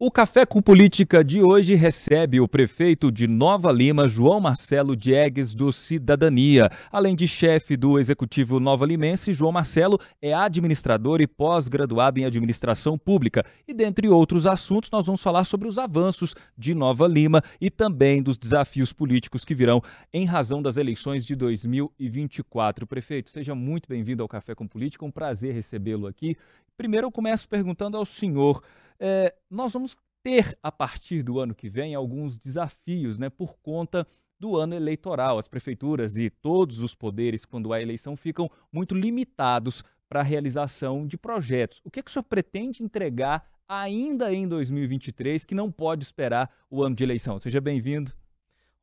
O Café com Política de hoje recebe o prefeito de Nova Lima, João Marcelo Diegues, do Cidadania. Além de chefe do Executivo Nova Limense, João Marcelo é administrador e pós-graduado em administração pública. E dentre outros assuntos, nós vamos falar sobre os avanços de Nova Lima e também dos desafios políticos que virão em razão das eleições de 2024. Prefeito, seja muito bem-vindo ao Café com Política, um prazer recebê-lo aqui. Primeiro eu começo perguntando ao senhor é, nós vamos ter, a partir do ano que vem, alguns desafios né, por conta do ano eleitoral. As prefeituras e todos os poderes, quando há eleição, ficam muito limitados para a realização de projetos. O que, é que o senhor pretende entregar ainda em 2023 que não pode esperar o ano de eleição? Seja bem-vindo.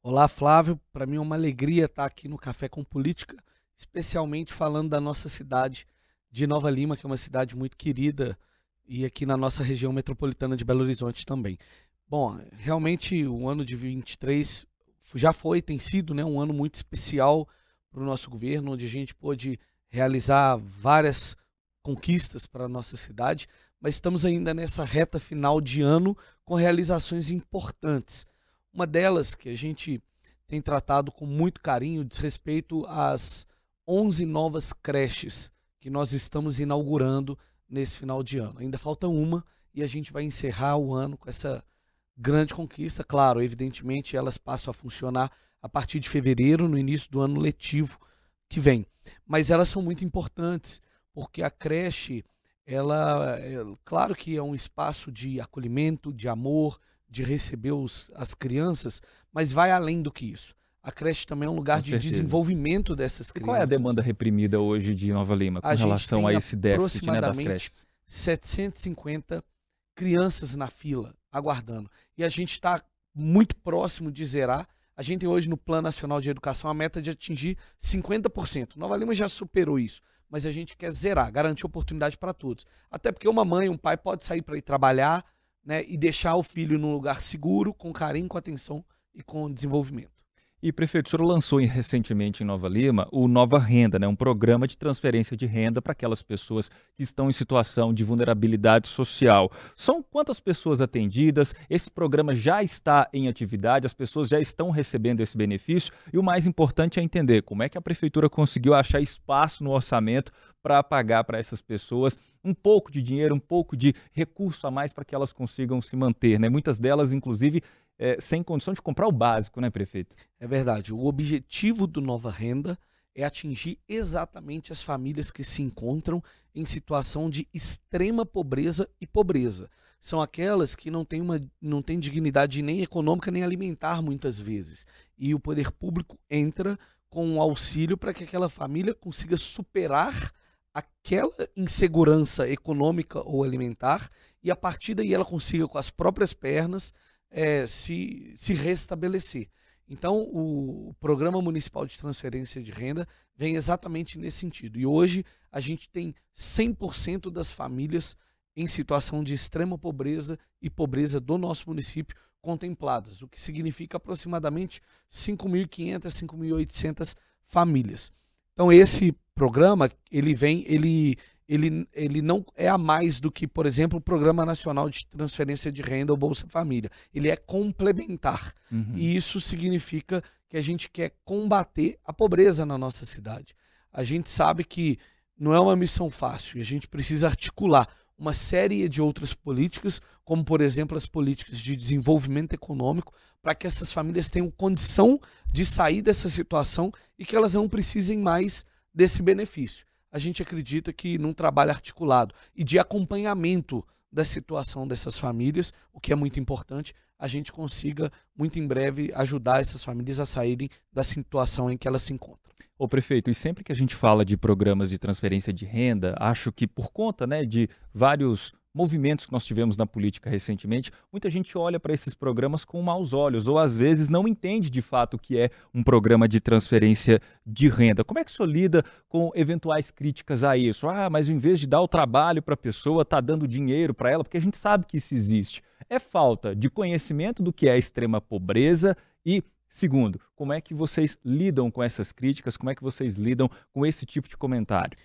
Olá, Flávio. Para mim é uma alegria estar aqui no Café com Política, especialmente falando da nossa cidade de Nova Lima, que é uma cidade muito querida e aqui na nossa região metropolitana de Belo Horizonte também. Bom, realmente o ano de 23 já foi, tem sido né, um ano muito especial para o nosso governo, onde a gente pôde realizar várias conquistas para a nossa cidade, mas estamos ainda nessa reta final de ano com realizações importantes. Uma delas que a gente tem tratado com muito carinho diz respeito às 11 novas creches que nós estamos inaugurando nesse final de ano. Ainda falta uma e a gente vai encerrar o ano com essa grande conquista. Claro, evidentemente elas passam a funcionar a partir de fevereiro, no início do ano letivo que vem. Mas elas são muito importantes, porque a creche, ela, é, claro que é um espaço de acolhimento, de amor, de receber os, as crianças, mas vai além do que isso. A creche também é um lugar com de certeza. desenvolvimento dessas crianças. qual é a demanda reprimida hoje de Nova Lima com a relação a esse déficit né, das creches? 750 crianças na fila, aguardando. E a gente está muito próximo de zerar. A gente tem hoje no Plano Nacional de Educação a meta de atingir 50%. Nova Lima já superou isso, mas a gente quer zerar, garantir oportunidade para todos. Até porque uma mãe, um pai pode sair para ir trabalhar né, e deixar o filho num lugar seguro, com carinho, com atenção e com desenvolvimento. E, senhor lançou recentemente em Nova Lima o Nova Renda, né, um programa de transferência de renda para aquelas pessoas que estão em situação de vulnerabilidade social. São quantas pessoas atendidas? Esse programa já está em atividade, as pessoas já estão recebendo esse benefício e o mais importante é entender como é que a prefeitura conseguiu achar espaço no orçamento para pagar para essas pessoas um pouco de dinheiro, um pouco de recurso a mais para que elas consigam se manter. Né? Muitas delas, inclusive, é, sem condição de comprar o básico, né, prefeito? É verdade. O objetivo do Nova Renda é atingir exatamente as famílias que se encontram em situação de extrema pobreza e pobreza. São aquelas que não têm, uma, não têm dignidade nem econômica nem alimentar muitas vezes. E o poder público entra com um auxílio para que aquela família consiga superar aquela insegurança econômica ou alimentar e a partir daí ela consiga com as próprias pernas é, se, se restabelecer. Então, o Programa Municipal de Transferência de Renda vem exatamente nesse sentido. E hoje a gente tem 100% das famílias em situação de extrema pobreza e pobreza do nosso município contempladas, o que significa aproximadamente 5.500, 5.800 famílias. Então esse programa, ele vem, ele ele, ele não é a mais do que, por exemplo, o Programa Nacional de Transferência de Renda ou Bolsa Família. Ele é complementar. Uhum. E isso significa que a gente quer combater a pobreza na nossa cidade. A gente sabe que não é uma missão fácil e a gente precisa articular uma série de outras políticas, como, por exemplo, as políticas de desenvolvimento econômico, para que essas famílias tenham condição de sair dessa situação e que elas não precisem mais desse benefício a gente acredita que num trabalho articulado e de acompanhamento da situação dessas famílias, o que é muito importante, a gente consiga muito em breve ajudar essas famílias a saírem da situação em que elas se encontram. Ô prefeito, e sempre que a gente fala de programas de transferência de renda, acho que por conta né, de vários movimentos que nós tivemos na política recentemente, muita gente olha para esses programas com maus olhos, ou às vezes não entende de fato o que é um programa de transferência de renda. Como é que o senhor lida com eventuais críticas a isso? Ah, mas em vez de dar o trabalho para a pessoa, está dando dinheiro para ela, porque a gente sabe que isso existe. É falta de conhecimento do que é extrema pobreza e Segundo, como é que vocês lidam com essas críticas? Como é que vocês lidam com esse tipo de comentário?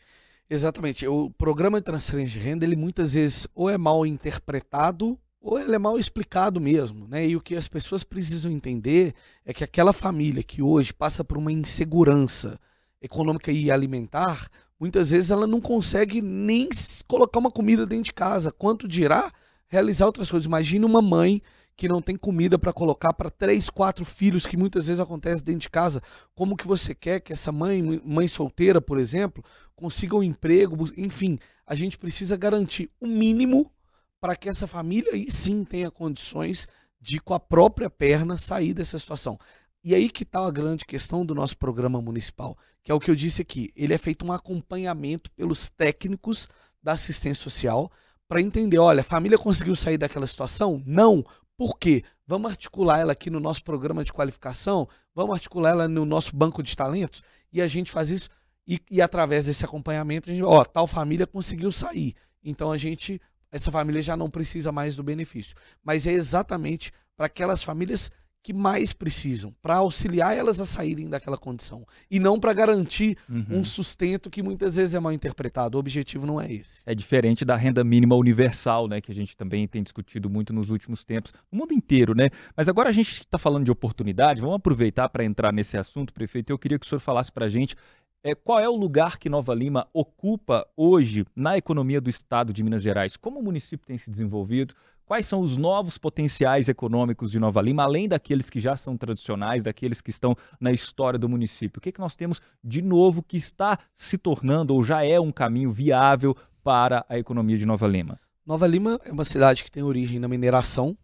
Exatamente. O programa de transferência de renda, ele muitas vezes ou é mal interpretado ou ele é mal explicado mesmo, né? E o que as pessoas precisam entender é que aquela família que hoje passa por uma insegurança econômica e alimentar, muitas vezes ela não consegue nem colocar uma comida dentro de casa, quanto dirá realizar outras coisas. Imagina uma mãe que não tem comida para colocar para três, quatro filhos, que muitas vezes acontece dentro de casa. Como que você quer que essa mãe, mãe solteira, por exemplo, consiga um emprego? Enfim, a gente precisa garantir o mínimo para que essa família aí sim tenha condições de, com a própria perna, sair dessa situação. E aí que está a grande questão do nosso programa municipal, que é o que eu disse aqui. Ele é feito um acompanhamento pelos técnicos da assistência social para entender, olha, a família conseguiu sair daquela situação? Não. Por quê? Vamos articular ela aqui no nosso programa de qualificação, vamos articular ela no nosso banco de talentos e a gente faz isso e, e através desse acompanhamento, a gente, ó, tal família conseguiu sair. Então a gente, essa família já não precisa mais do benefício. Mas é exatamente para aquelas famílias que mais precisam, para auxiliar elas a saírem daquela condição e não para garantir uhum. um sustento que muitas vezes é mal interpretado. O objetivo não é esse. É diferente da renda mínima universal, né, que a gente também tem discutido muito nos últimos tempos, no mundo inteiro, né? Mas agora a gente está falando de oportunidade, vamos aproveitar para entrar nesse assunto, prefeito. Eu queria que o senhor falasse para a gente é, qual é o lugar que Nova Lima ocupa hoje na economia do estado de Minas Gerais? Como o município tem se desenvolvido? Quais são os novos potenciais econômicos de Nova Lima, além daqueles que já são tradicionais, daqueles que estão na história do município? O que, é que nós temos de novo que está se tornando ou já é um caminho viável para a economia de Nova Lima? Nova Lima é uma cidade que tem origem na mineração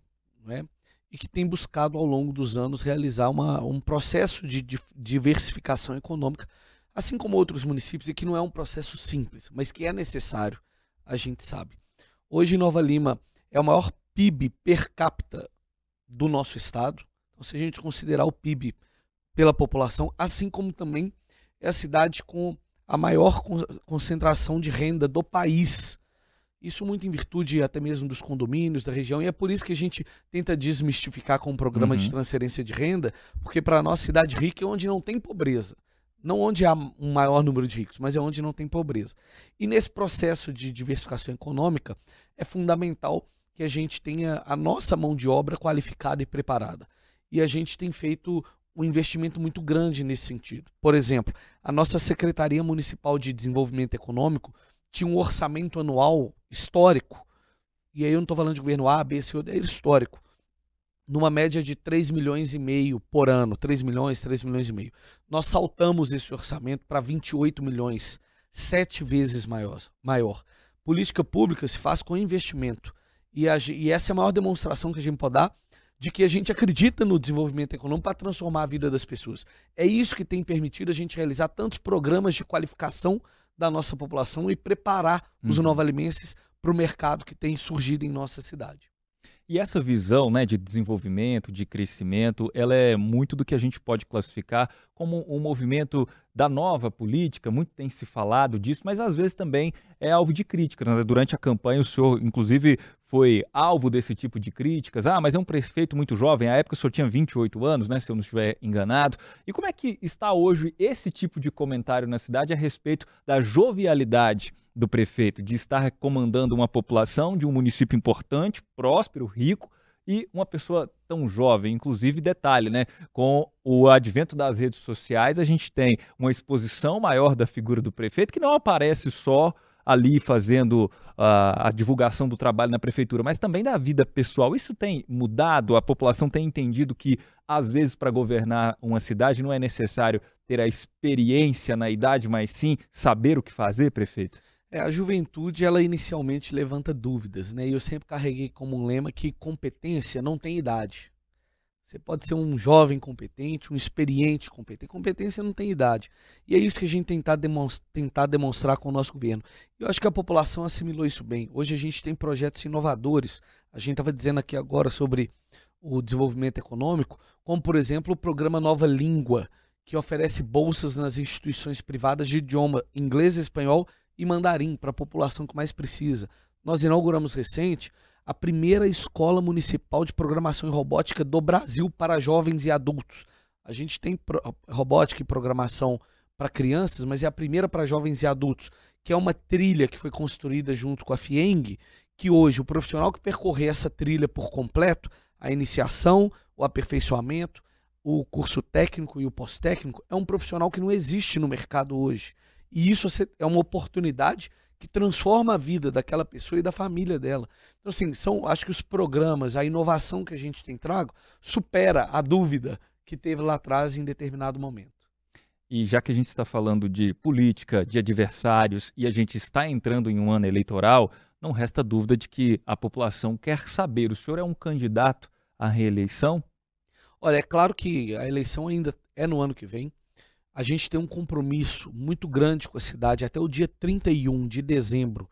né, e que tem buscado ao longo dos anos realizar uma, um processo de diversificação econômica, assim como outros municípios, e que não é um processo simples, mas que é necessário, a gente sabe. Hoje, Nova Lima é o maior PIB per capita do nosso estado. Então, se a gente considerar o PIB pela população, assim como também é a cidade com a maior concentração de renda do país. Isso muito em virtude até mesmo dos condomínios da região, e é por isso que a gente tenta desmistificar com o programa uhum. de transferência de renda, porque para a nossa cidade rica é onde não tem pobreza. Não onde há um maior número de ricos, mas é onde não tem pobreza. E nesse processo de diversificação econômica, é fundamental que a gente tenha a nossa mão de obra qualificada e preparada. E a gente tem feito um investimento muito grande nesse sentido. Por exemplo, a nossa Secretaria Municipal de Desenvolvimento Econômico tinha um orçamento anual histórico. E aí eu não estou falando de governo A, B, C, é histórico. Numa média de 3 milhões e meio por ano, 3 milhões, 3 milhões e meio. Nós saltamos esse orçamento para 28 milhões, sete vezes maior, maior. Política pública se faz com investimento. E, a, e essa é a maior demonstração que a gente pode dar de que a gente acredita no desenvolvimento econômico para transformar a vida das pessoas. É isso que tem permitido a gente realizar tantos programas de qualificação da nossa população e preparar uhum. os novalimenses para o mercado que tem surgido em nossa cidade. E essa visão né, de desenvolvimento, de crescimento, ela é muito do que a gente pode classificar como um movimento da nova política, muito tem se falado disso, mas às vezes também é alvo de críticas. Né? Durante a campanha, o senhor, inclusive, foi alvo desse tipo de críticas. Ah, mas é um prefeito muito jovem, à época o senhor tinha 28 anos, né, se eu não estiver enganado. E como é que está hoje esse tipo de comentário na cidade a respeito da jovialidade do prefeito, de estar comandando uma população de um município importante, próspero, rico, e uma pessoa tão jovem. Inclusive, detalhe, né? Com o advento das redes sociais, a gente tem uma exposição maior da figura do prefeito, que não aparece só ali fazendo uh, a divulgação do trabalho na prefeitura, mas também da vida pessoal. Isso tem mudado? A população tem entendido que, às vezes, para governar uma cidade não é necessário ter a experiência na idade, mas sim saber o que fazer, prefeito? É, a juventude, ela inicialmente levanta dúvidas, né? E eu sempre carreguei como um lema que competência não tem idade. Você pode ser um jovem competente, um experiente competente. Competência não tem idade. E é isso que a gente tentar demonstrar, tentar demonstrar com o nosso governo. Eu acho que a população assimilou isso bem. Hoje a gente tem projetos inovadores. A gente estava dizendo aqui agora sobre o desenvolvimento econômico, como por exemplo o programa Nova Língua, que oferece bolsas nas instituições privadas de idioma inglês e espanhol e mandarim para a população que mais precisa. Nós inauguramos recente a primeira escola municipal de programação e robótica do Brasil para jovens e adultos. A gente tem robótica e programação para crianças, mas é a primeira para jovens e adultos, que é uma trilha que foi construída junto com a FIENG, que hoje o profissional que percorrer essa trilha por completo, a iniciação, o aperfeiçoamento, o curso técnico e o pós-técnico, é um profissional que não existe no mercado hoje. E isso é uma oportunidade que transforma a vida daquela pessoa e da família dela. Então, assim, são, acho que os programas, a inovação que a gente tem trago, supera a dúvida que teve lá atrás em determinado momento. E já que a gente está falando de política, de adversários e a gente está entrando em um ano eleitoral, não resta dúvida de que a população quer saber: o senhor é um candidato à reeleição? Olha, é claro que a eleição ainda é no ano que vem. A gente tem um compromisso muito grande com a cidade até o dia 31 de dezembro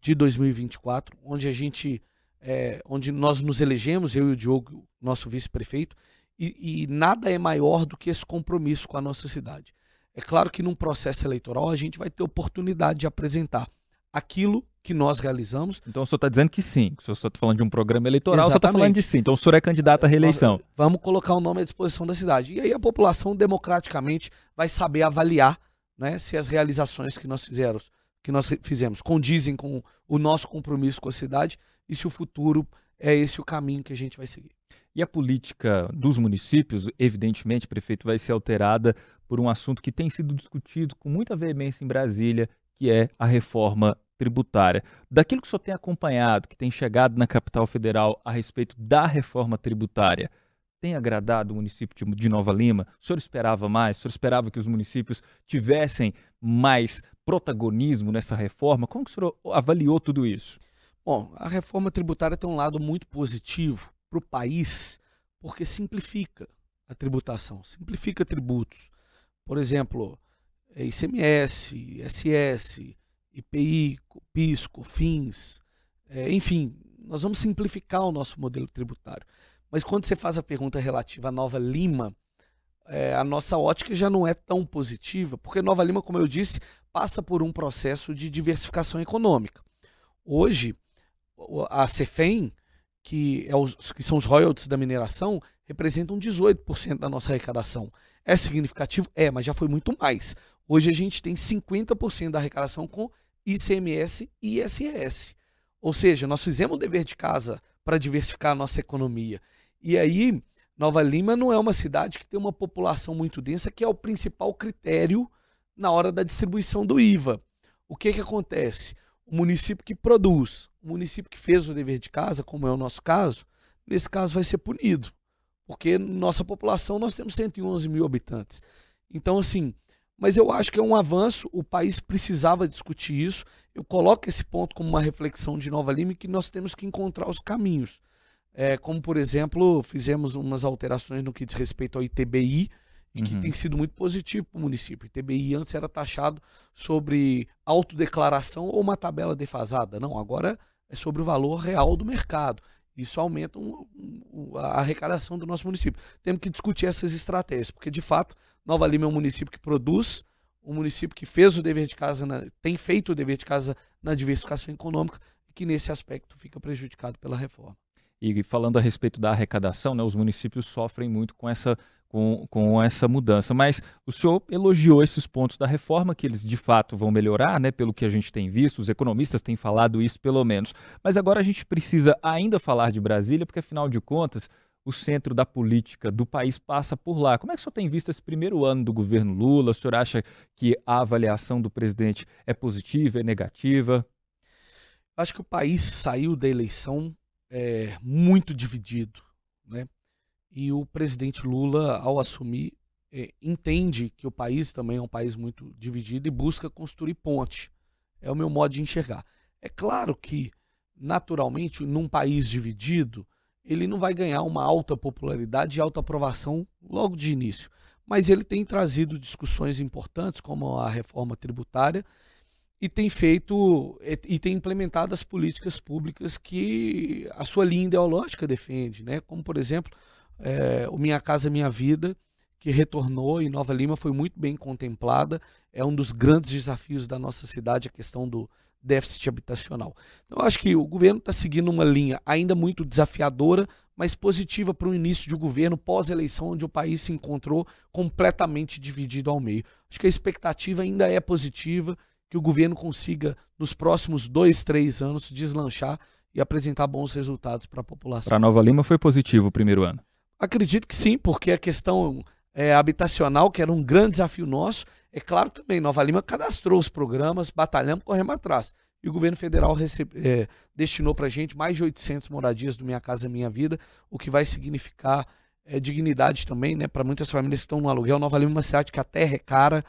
de 2024, onde a gente, é, onde nós nos elegemos, eu e o Diogo, nosso vice-prefeito, e, e nada é maior do que esse compromisso com a nossa cidade. É claro que num processo eleitoral a gente vai ter oportunidade de apresentar aquilo que nós realizamos. Então o senhor está dizendo que sim. O senhor está falando de um programa eleitoral, Exatamente. o senhor está falando de sim. Então o senhor é candidato à reeleição. Vamos colocar o nome à disposição da cidade. E aí a população democraticamente vai saber avaliar né, se as realizações que nós fizemos, que nós fizemos condizem com o nosso compromisso com a cidade e se o futuro é esse o caminho que a gente vai seguir. E a política dos municípios, evidentemente, prefeito, vai ser alterada por um assunto que tem sido discutido com muita veemência em Brasília, que é a reforma tributária. Daquilo que o senhor tem acompanhado, que tem chegado na capital federal a respeito da reforma tributária, tem agradado o município de Nova Lima? O senhor esperava mais? O senhor esperava que os municípios tivessem mais protagonismo nessa reforma? Como o senhor avaliou tudo isso? Bom, a reforma tributária tem um lado muito positivo para o país, porque simplifica a tributação, simplifica tributos. Por exemplo, ICMS, ISS, IPI, PIS, COFINS, é, enfim, nós vamos simplificar o nosso modelo tributário. Mas quando você faz a pergunta relativa à Nova Lima, é, a nossa ótica já não é tão positiva, porque Nova Lima, como eu disse, passa por um processo de diversificação econômica. Hoje, a CEFEM, que, é os, que são os royalties da mineração, representam 18% da nossa arrecadação. É significativo? É, mas já foi muito mais. Hoje a gente tem 50% da arrecadação com ICMS e ISS. Ou seja, nós fizemos o dever de casa para diversificar a nossa economia. E aí, Nova Lima não é uma cidade que tem uma população muito densa, que é o principal critério na hora da distribuição do IVA. O que, que acontece? O município que produz, o município que fez o dever de casa, como é o nosso caso, nesse caso vai ser punido. Porque nossa população, nós temos 111 mil habitantes. Então, assim, mas eu acho que é um avanço, o país precisava discutir isso. Eu coloco esse ponto como uma reflexão de Nova Lima que nós temos que encontrar os caminhos. É, como, por exemplo, fizemos umas alterações no que diz respeito ao ITBI, e que uhum. tem sido muito positivo para o município. O ITBI antes era taxado sobre autodeclaração ou uma tabela defasada. Não, agora é sobre o valor real do mercado. Isso aumenta um, um, a arrecadação do nosso município. Temos que discutir essas estratégias, porque de fato Nova Lima é um município que produz, um município que fez o dever de casa, na, tem feito o dever de casa na diversificação econômica, que nesse aspecto fica prejudicado pela reforma. E falando a respeito da arrecadação, né, os municípios sofrem muito com essa, com, com essa mudança. Mas o senhor elogiou esses pontos da reforma, que eles de fato vão melhorar, né, pelo que a gente tem visto, os economistas têm falado isso pelo menos. Mas agora a gente precisa ainda falar de Brasília, porque afinal de contas, o centro da política do país passa por lá. Como é que o senhor tem visto esse primeiro ano do governo Lula? O senhor acha que a avaliação do presidente é positiva, é negativa? Acho que o país saiu da eleição é, muito dividido, né? E o presidente Lula, ao assumir, é, entende que o país também é um país muito dividido e busca construir ponte. É o meu modo de enxergar. É claro que, naturalmente, num país dividido, ele não vai ganhar uma alta popularidade e alta aprovação logo de início. Mas ele tem trazido discussões importantes, como a reforma tributária, e tem feito e tem implementado as políticas públicas que a sua linha ideológica defende, né? como, por exemplo, é, o Minha Casa Minha Vida, que retornou em Nova Lima, foi muito bem contemplada. É um dos grandes desafios da nossa cidade, a questão do, déficit habitacional. Então, eu acho que o governo está seguindo uma linha ainda muito desafiadora, mas positiva para o início de governo pós-eleição, onde o país se encontrou completamente dividido ao meio. Acho que a expectativa ainda é positiva, que o governo consiga, nos próximos dois, três anos, deslanchar e apresentar bons resultados para a população. Para Nova Lima foi positivo o primeiro ano? Acredito que sim, porque a questão é, habitacional, que era um grande desafio nosso, é claro também, Nova Lima cadastrou os programas, batalhamos, corremos atrás. E o governo federal recebe, é, destinou para a gente mais de 800 moradias do Minha Casa Minha Vida, o que vai significar é, dignidade também, né? Para muitas famílias que estão no aluguel. Nova Lima é uma cidade que a terra é cara,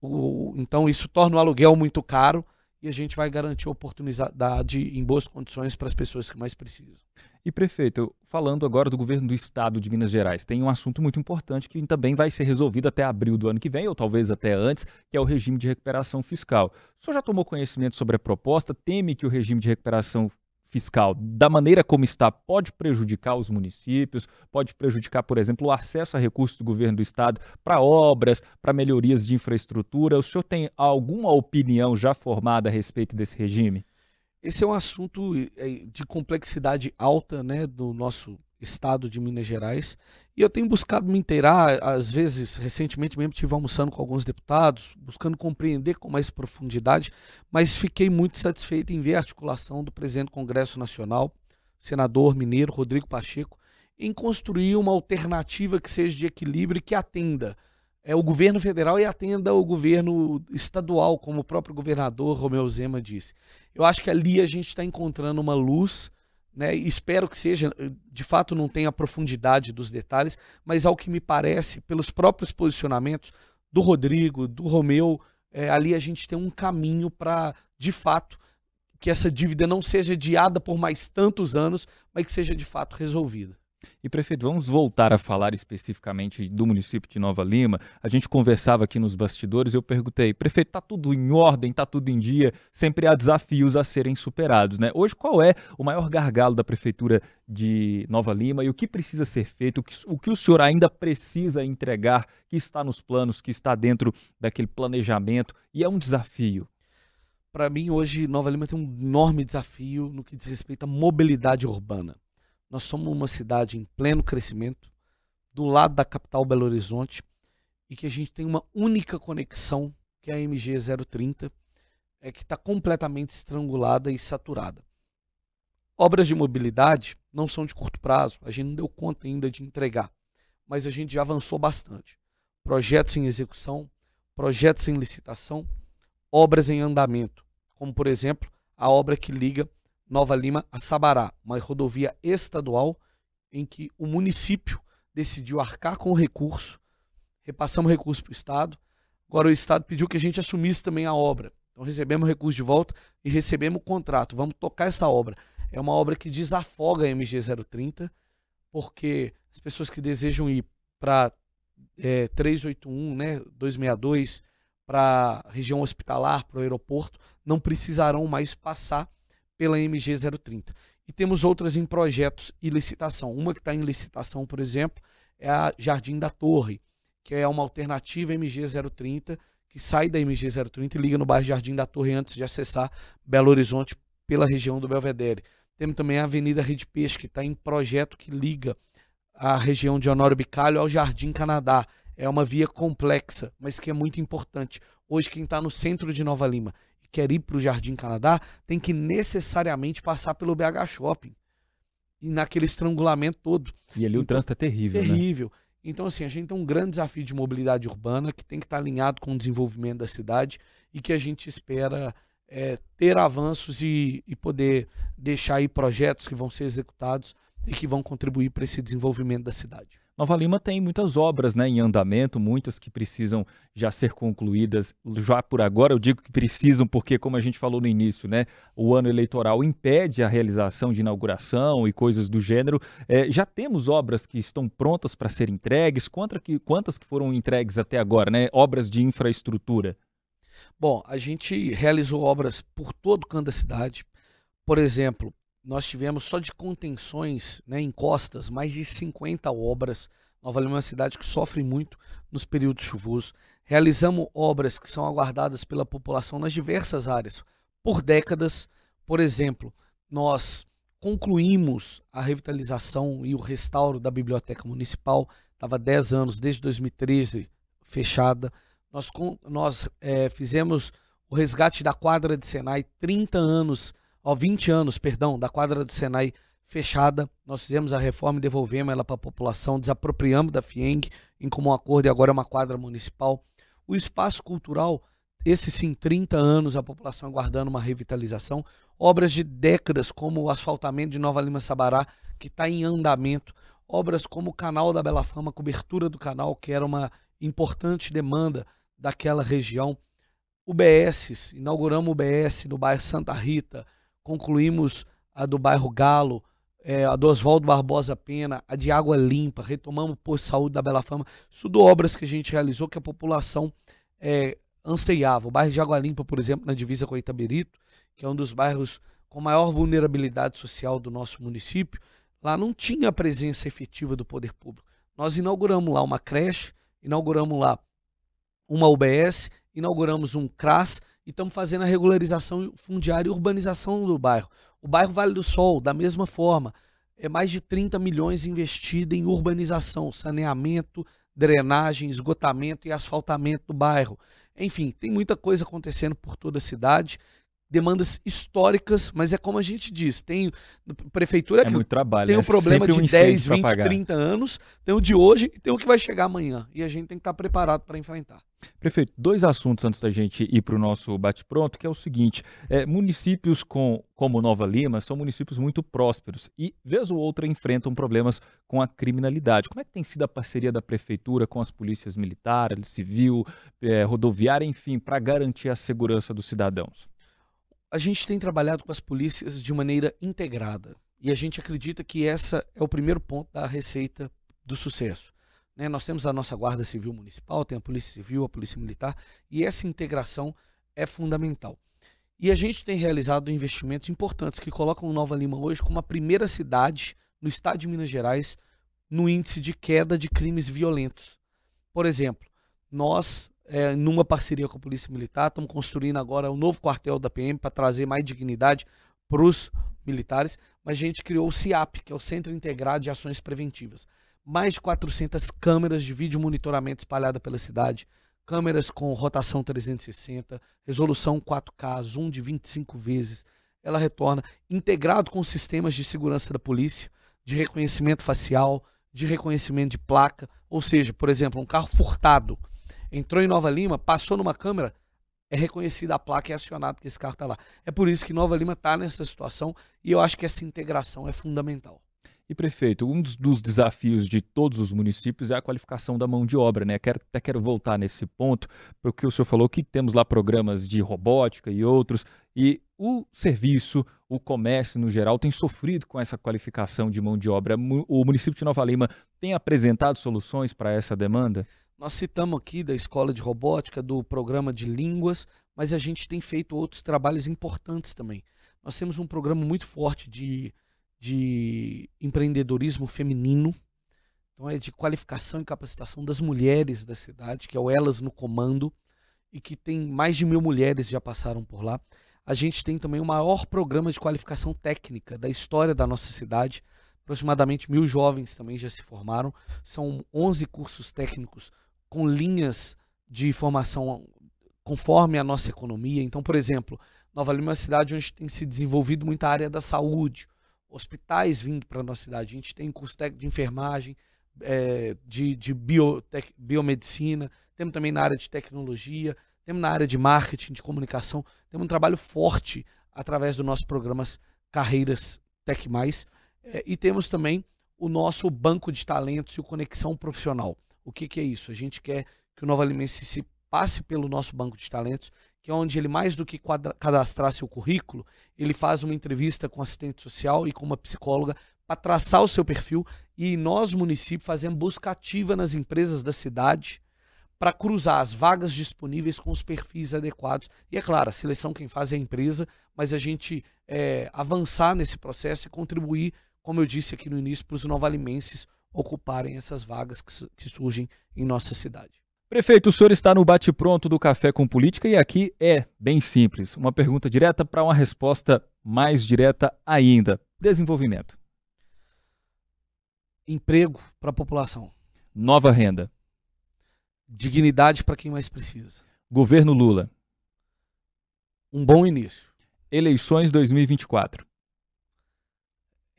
o, então isso torna o aluguel muito caro e a gente vai garantir oportunidade em boas condições para as pessoas que mais precisam. E prefeito, falando agora do governo do estado de Minas Gerais, tem um assunto muito importante que também vai ser resolvido até abril do ano que vem, ou talvez até antes, que é o regime de recuperação fiscal. O senhor já tomou conhecimento sobre a proposta? Teme que o regime de recuperação fiscal, da maneira como está, pode prejudicar os municípios, pode prejudicar, por exemplo, o acesso a recursos do governo do estado para obras, para melhorias de infraestrutura. O senhor tem alguma opinião já formada a respeito desse regime? Esse é um assunto é, de complexidade alta né, do nosso estado de Minas Gerais. E eu tenho buscado me inteirar, às vezes, recentemente mesmo estive almoçando com alguns deputados, buscando compreender com mais profundidade, mas fiquei muito satisfeito em ver a articulação do presidente do Congresso Nacional, senador mineiro Rodrigo Pacheco, em construir uma alternativa que seja de equilíbrio e que atenda é o governo federal e atenda o governo estadual, como o próprio governador Romeu Zema disse. Eu acho que ali a gente está encontrando uma luz, né? Espero que seja, de fato não tem a profundidade dos detalhes, mas ao que me parece, pelos próprios posicionamentos do Rodrigo, do Romeu, é, ali a gente tem um caminho para, de fato, que essa dívida não seja adiada por mais tantos anos, mas que seja de fato resolvida. E prefeito, vamos voltar a falar especificamente do município de Nova Lima. A gente conversava aqui nos bastidores, eu perguntei, prefeito, está tudo em ordem, está tudo em dia? Sempre há desafios a serem superados, né? Hoje, qual é o maior gargalo da prefeitura de Nova Lima e o que precisa ser feito, o que o, que o senhor ainda precisa entregar, que está nos planos, que está dentro daquele planejamento e é um desafio? Para mim, hoje, Nova Lima tem um enorme desafio no que diz respeito à mobilidade urbana. Nós somos uma cidade em pleno crescimento, do lado da capital Belo Horizonte, e que a gente tem uma única conexão, que é a MG 030, é que está completamente estrangulada e saturada. Obras de mobilidade não são de curto prazo, a gente não deu conta ainda de entregar, mas a gente já avançou bastante. Projetos em execução, projetos em licitação, obras em andamento, como por exemplo a obra que liga Nova Lima a Sabará, uma rodovia estadual em que o município decidiu arcar com o recurso, repassamos recurso para o Estado, agora o Estado pediu que a gente assumisse também a obra. Então recebemos recurso de volta e recebemos o contrato. Vamos tocar essa obra. É uma obra que desafoga a MG 030, porque as pessoas que desejam ir para é, 381, né, 262, para região hospitalar, para o aeroporto, não precisarão mais passar pela MG 030. E temos outras em projetos e licitação. Uma que está em licitação, por exemplo, é a Jardim da Torre, que é uma alternativa MG 030, que sai da MG 030 e liga no bairro Jardim da Torre antes de acessar Belo Horizonte pela região do Belvedere. Temos também a Avenida Rede Peixe, que está em projeto que liga a região de Honório Bicalho ao Jardim Canadá. É uma via complexa, mas que é muito importante. Hoje, quem está no centro de Nova Lima quer ir para o Jardim Canadá, tem que necessariamente passar pelo BH Shopping. E naquele estrangulamento todo. E ali então, o trânsito é terrível. Né? Terrível. Né? Então, assim, a gente tem um grande desafio de mobilidade urbana que tem que estar alinhado com o desenvolvimento da cidade e que a gente espera é, ter avanços e, e poder deixar aí projetos que vão ser executados e que vão contribuir para esse desenvolvimento da cidade. Nova Lima tem muitas obras né, em andamento, muitas que precisam já ser concluídas já por agora. Eu digo que precisam porque, como a gente falou no início, né, o ano eleitoral impede a realização de inauguração e coisas do gênero. É, já temos obras que estão prontas para serem entregues. Quantas que, quantas que foram entregues até agora? Né? Obras de infraestrutura. Bom, a gente realizou obras por todo o canto da cidade. Por exemplo, nós tivemos só de contenções né, em costas mais de 50 obras. Nova Lima é uma cidade que sofre muito nos períodos chuvosos. Realizamos obras que são aguardadas pela população nas diversas áreas por décadas. Por exemplo, nós concluímos a revitalização e o restauro da Biblioteca Municipal. Estava 10 anos, desde 2013, fechada. Nós, nós é, fizemos o resgate da quadra de Senai, 30 anos, ó, 20 anos, perdão, da quadra do Senai fechada. Nós fizemos a reforma e devolvemos ela para a população, desapropriamos da FIENG em comum acordo e agora é uma quadra municipal. O espaço cultural, esse sim, 30 anos, a população aguardando uma revitalização. Obras de décadas, como o asfaltamento de Nova Lima Sabará, que está em andamento. Obras como o Canal da Bela Fama, cobertura do canal, que era uma importante demanda daquela região. UBS, inauguramos o UBS no bairro Santa Rita, concluímos a do bairro Galo, é, a do Oswaldo Barbosa Pena, a de Água Limpa, retomamos o posto de saúde da Bela Fama, tudo obras que a gente realizou que a população é, anseiava. O bairro de Água Limpa, por exemplo, na divisa com Itaberito, que é um dos bairros com maior vulnerabilidade social do nosso município, lá não tinha a presença efetiva do poder público. Nós inauguramos lá uma creche, inauguramos lá uma UBS, inauguramos um CRAS e estamos fazendo a regularização fundiária e urbanização do bairro. O bairro Vale do Sol, da mesma forma, é mais de 30 milhões investido em urbanização, saneamento, drenagem, esgotamento e asfaltamento do bairro. Enfim, tem muita coisa acontecendo por toda a cidade demandas históricas, mas é como a gente diz, tem prefeitura é que trabalho, tem um é problema de um 10, 20, 30 anos, tem o de hoje e tem o que vai chegar amanhã. E a gente tem que estar preparado para enfrentar. Prefeito, dois assuntos antes da gente ir para o nosso bate-pronto, que é o seguinte: é, municípios com, como Nova Lima são municípios muito prósperos e, vez ou outra, enfrentam problemas com a criminalidade. Como é que tem sido a parceria da prefeitura com as polícias militares, civil, é, rodoviária, enfim, para garantir a segurança dos cidadãos? A gente tem trabalhado com as polícias de maneira integrada. E a gente acredita que essa é o primeiro ponto da receita do sucesso. Né? Nós temos a nossa Guarda Civil Municipal, tem a Polícia Civil, a Polícia Militar, e essa integração é fundamental. E a gente tem realizado investimentos importantes que colocam Nova Lima hoje como a primeira cidade no estado de Minas Gerais no índice de queda de crimes violentos. Por exemplo, nós é, numa parceria com a Polícia Militar, estamos construindo agora um novo quartel da PM para trazer mais dignidade para os militares, mas a gente criou o CIAP, que é o Centro Integrado de Ações Preventivas. Mais de 400 câmeras de vídeo monitoramento espalhadas pela cidade, câmeras com rotação 360, resolução 4K, zoom de 25 vezes. Ela retorna integrado com sistemas de segurança da polícia, de reconhecimento facial, de reconhecimento de placa, ou seja, por exemplo, um carro furtado entrou em Nova Lima, passou numa câmera, é reconhecida a placa e é acionado que esse carro está lá. É por isso que Nova Lima está nessa situação e eu acho que essa integração é fundamental. E prefeito, um dos, desafios de todos os municípios é a qualificação da mão de obra, né? Quero, até quero voltar nesse ponto, porque o senhor falou que temos lá programas de robótica e outros, e o serviço, o comércio no geral tem sofrido com essa qualificação de mão de obra. O município de Nova Lima tem apresentado soluções para essa demanda? Nós citamos aqui da escola de robótica, do programa de línguas, mas a gente tem feito outros trabalhos importantes também. Nós temos um programa muito forte de, de empreendedorismo feminino, então é de qualificação e capacitação das mulheres da cidade, que é o Elas no Comando, e que tem mais de mil mulheres já passaram por lá. A gente tem também o maior programa de qualificação técnica da história da nossa cidade. Aproximadamente mil jovens também já se formaram. São 11 cursos técnicos com linhas de formação conforme a nossa economia. Então, por exemplo, Nova Lima é uma cidade onde tem se desenvolvido muita área da saúde, hospitais vindo para a nossa cidade. A gente tem curso técnico de enfermagem, é, de, de biotec, biomedicina, temos também na área de tecnologia, temos na área de marketing, de comunicação. Temos um trabalho forte através dos nossos programas Carreiras Tec Mais. É, e temos também o nosso banco de talentos e o Conexão Profissional. O que, que é isso? A gente quer que o Nova Alimense se passe pelo nosso banco de talentos, que é onde ele, mais do que cadastrar seu currículo, ele faz uma entrevista com assistente social e com uma psicóloga para traçar o seu perfil e nós, município, fazemos busca ativa nas empresas da cidade para cruzar as vagas disponíveis com os perfis adequados. E é claro, a seleção quem faz é a empresa, mas a gente é, avançar nesse processo e contribuir, como eu disse aqui no início, para os novalimenses ocuparem essas vagas que, que surgem em nossa cidade. Prefeito, o senhor está no bate-pronto do Café com Política e aqui é bem simples. Uma pergunta direta para uma resposta mais direta ainda. Desenvolvimento. Emprego para a população. Nova renda. Dignidade para quem mais precisa. Governo Lula. Um bom início. Eleições 2024.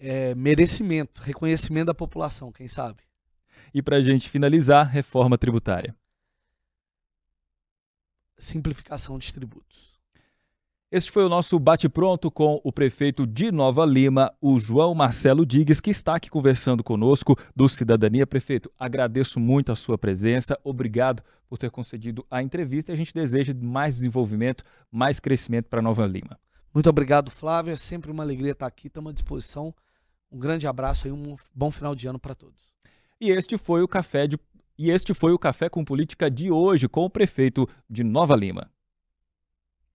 É, merecimento, reconhecimento da população, quem sabe. E para a gente finalizar, reforma tributária. Simplificação de tributos. Este foi o nosso bate-pronto com o prefeito de Nova Lima, o João Marcelo Digues, que está aqui conversando conosco do Cidadania. Prefeito, agradeço muito a sua presença, obrigado por ter concedido a entrevista e a gente deseja mais desenvolvimento, mais crescimento para Nova Lima. Muito obrigado, Flávio. É sempre uma alegria estar aqui, estamos à disposição. Um grande abraço e um bom final de ano para todos. E este foi o café de e este foi o café com política de hoje com o prefeito de Nova Lima.